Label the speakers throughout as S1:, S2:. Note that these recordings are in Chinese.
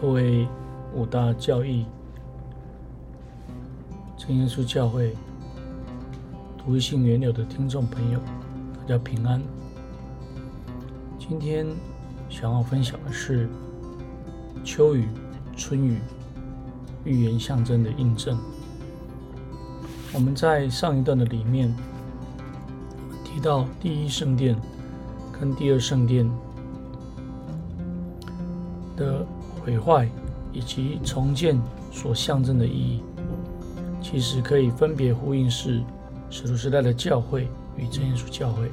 S1: 各位五大教义真耶稣教会独一性原有的听众朋友，大家平安。今天想要分享的是秋雨、春雨预言象征的印证。我们在上一段的里面提到第一圣殿跟第二圣殿的。毁坏以及重建所象征的意义，其实可以分别呼应是使徒时代的教会与真耶稣教会。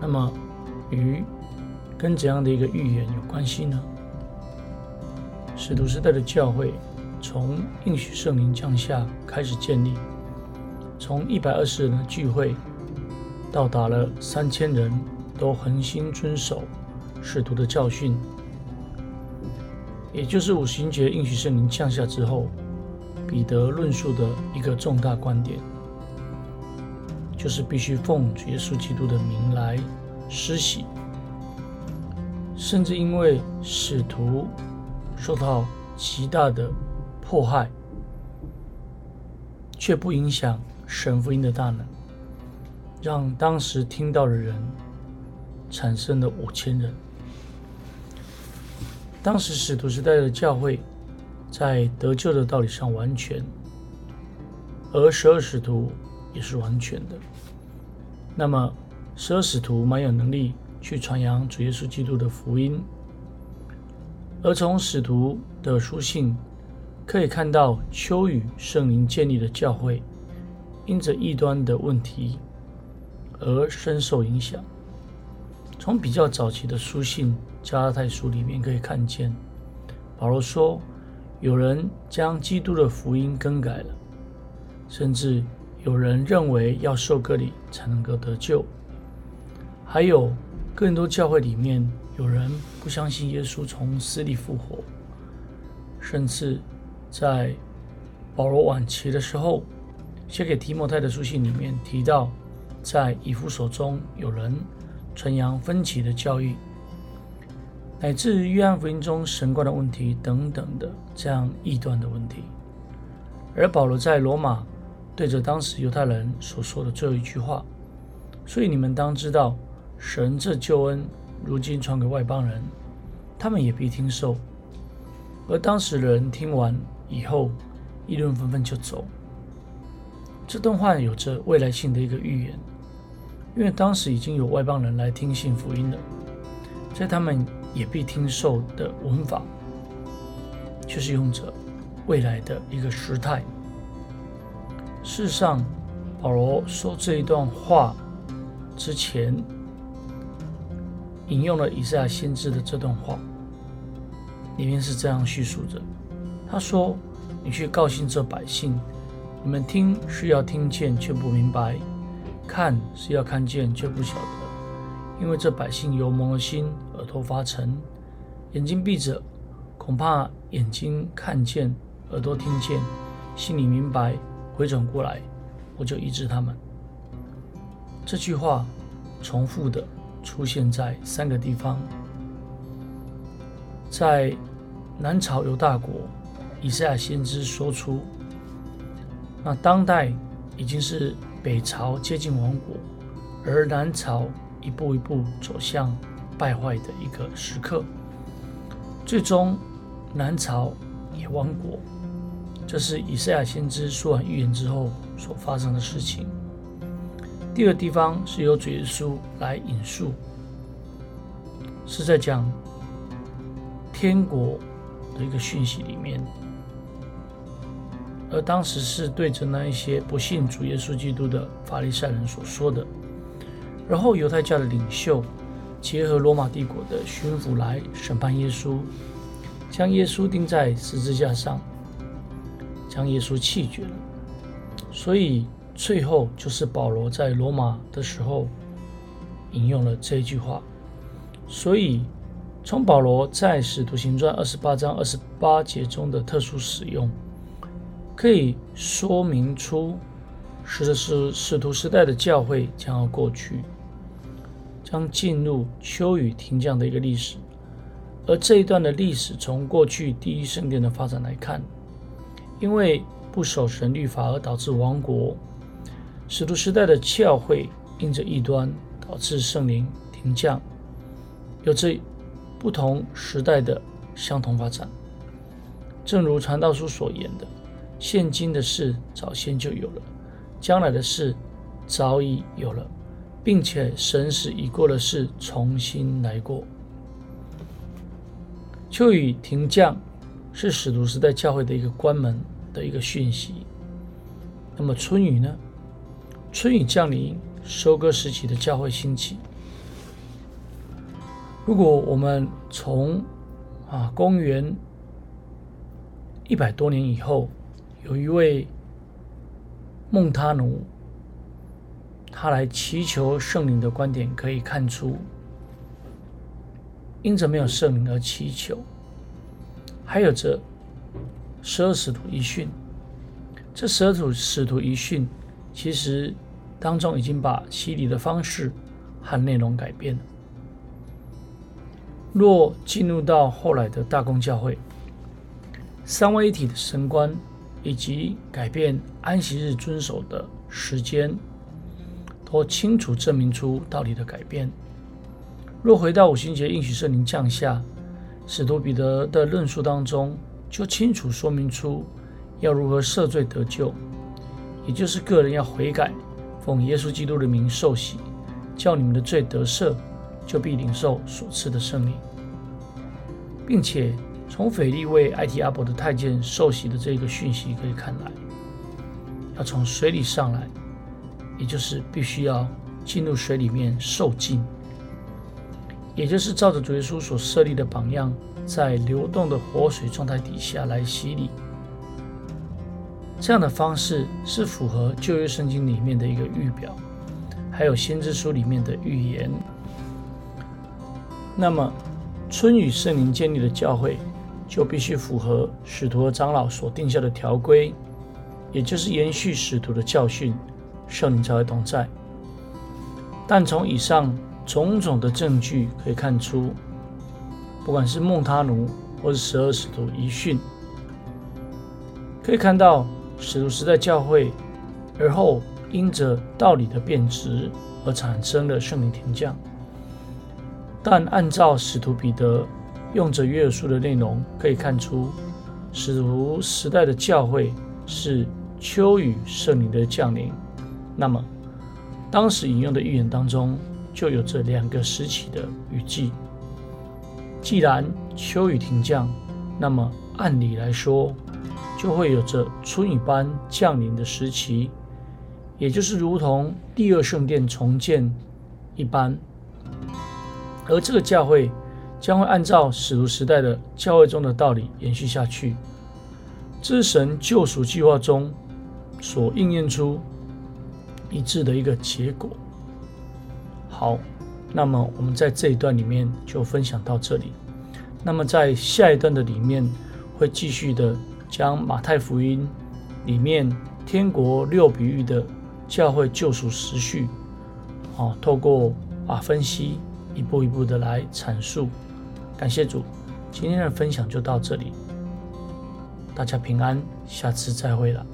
S1: 那么，与跟怎样的一个预言有关系呢？使徒时代的教会从应许圣灵降下开始建立，从一百二十人的聚会，到达了三千人都恒心遵守。使徒的教训，也就是五行节应许圣灵降下之后，彼得论述的一个重大观点，就是必须奉耶稣基督的名来施洗，甚至因为使徒受到极大的迫害，却不影响神福音的大能，让当时听到的人产生了五千人。当时使徒时代的教会，在得救的道理上完全，而十二使徒也是完全的。那么，十二使徒蛮有能力去传扬主耶稣基督的福音。而从使徒的书信可以看到，秋雨圣灵建立的教会，因着异端的问题而深受影响。从比较早期的书信。加拉太书里面可以看见，保罗说，有人将基督的福音更改了，甚至有人认为要受割礼才能够得救，还有更多教会里面有人不相信耶稣从死里复活，甚至在保罗晚期的时候写给提摩太的书信里面提到，在以弗所中有人传扬分歧的教育。乃至约翰福音中神观的问题等等的这样异端的问题，而保罗在罗马对着当时犹太人所说的最后一句话，所以你们当知道，神这救恩如今传给外邦人，他们也必听受。而当时的人听完以后，议论纷纷就走。这段话有着未来性的一个预言，因为当时已经有外邦人来听信福音了，在他们。也必听受的文法，就是用着未来的一个时态。事实上，保罗说这一段话之前，引用了以赛亚先知的这段话，里面是这样叙述着：他说，你去告诉这百姓，你们听是要听见却不明白，看是要看见却不晓得。因为这百姓有蒙了心，耳朵发沉，眼睛闭着，恐怕眼睛看见，耳朵听见，心里明白，回转过来，我就医治他们。这句话重复的出现在三个地方，在南朝犹大国，以赛亚先知说出，那当代已经是北朝接近亡国，而南朝。一步一步走向败坏的一个时刻，最终南朝也亡国。这是以赛亚先知说完预言之后所发生的事情。第二地方是由主耶稣来引述，是在讲天国的一个讯息里面，而当时是对着那一些不信主耶稣基督的法利赛人所说的。然后犹太教的领袖结合罗马帝国的巡抚来审判耶稣，将耶稣钉在十字架上，将耶稣弃绝了。所以最后就是保罗在罗马的时候引用了这句话。所以从保罗在使徒行传二十八章二十八节中的特殊使用，可以说明出使的是使徒时代的教会将要过去。将进入秋雨停降的一个历史，而这一段的历史，从过去第一圣殿的发展来看，因为不守神律法而导致亡国，使徒时代的教会因着异端导致圣灵停降，有着不同时代的相同发展。正如传道书所言的，现今的事早先就有了，将来的事早已有了，并且神使已过的事重新来过。秋雨停降是使徒时代教会的一个关门的一个讯息。那么春雨呢？春雨降临，收割时期的教会兴起。如果我们从啊公元一百多年以后，有一位孟他奴，他来祈求圣灵的观点，可以看出。因着没有圣灵而祈求，还有这十二使徒遗训。这十二土使徒遗训，其实当中已经把洗礼的方式和内容改变了。若进入到后来的大公教会，三位一体的神观，以及改变安息日遵守的时间，都清楚证明出道理的改变。若回到五旬节应许圣灵降下，使徒彼得的论述当中，就清楚说明出要如何赦罪得救，也就是个人要悔改，奉耶稣基督的名受洗，叫你们的罪得赦，就必领受所赐的圣灵，并且从腓利为埃提阿伯的太监受洗的这个讯息可以看来，要从水里上来，也就是必须要进入水里面受浸。也就是照着主耶稣所设立的榜样，在流动的活水状态底下来洗礼，这样的方式是符合旧约圣经里面的一个预表，还有先知书里面的预言。那么，春雨圣灵建立的教会，就必须符合使徒和长老所定下的条规，也就是延续使徒的教训，圣灵才会同在。但从以上。种种的证据可以看出，不管是孟他奴或是十二使徒遗训，可以看到使徒时代教会，而后因着道理的变质而产生了圣灵停降。但按照使徒彼得用着约书的内容，可以看出使徒时代的教会是秋雨圣灵的降临。那么当时引用的预言当中。就有这两个时期的雨季。既然秋雨停降，那么按理来说，就会有着春雨般降临的时期，也就是如同第二圣殿重建一般。而这个教会将会按照使徒时代的教会中的道理延续下去，这是神救赎计划中所应验出一致的一个结果。好，那么我们在这一段里面就分享到这里。那么在下一段的里面，会继续的将马太福音里面天国六比喻的教会救赎时序，啊，透过啊分析，一步一步的来阐述。感谢主，今天的分享就到这里，大家平安，下次再会了。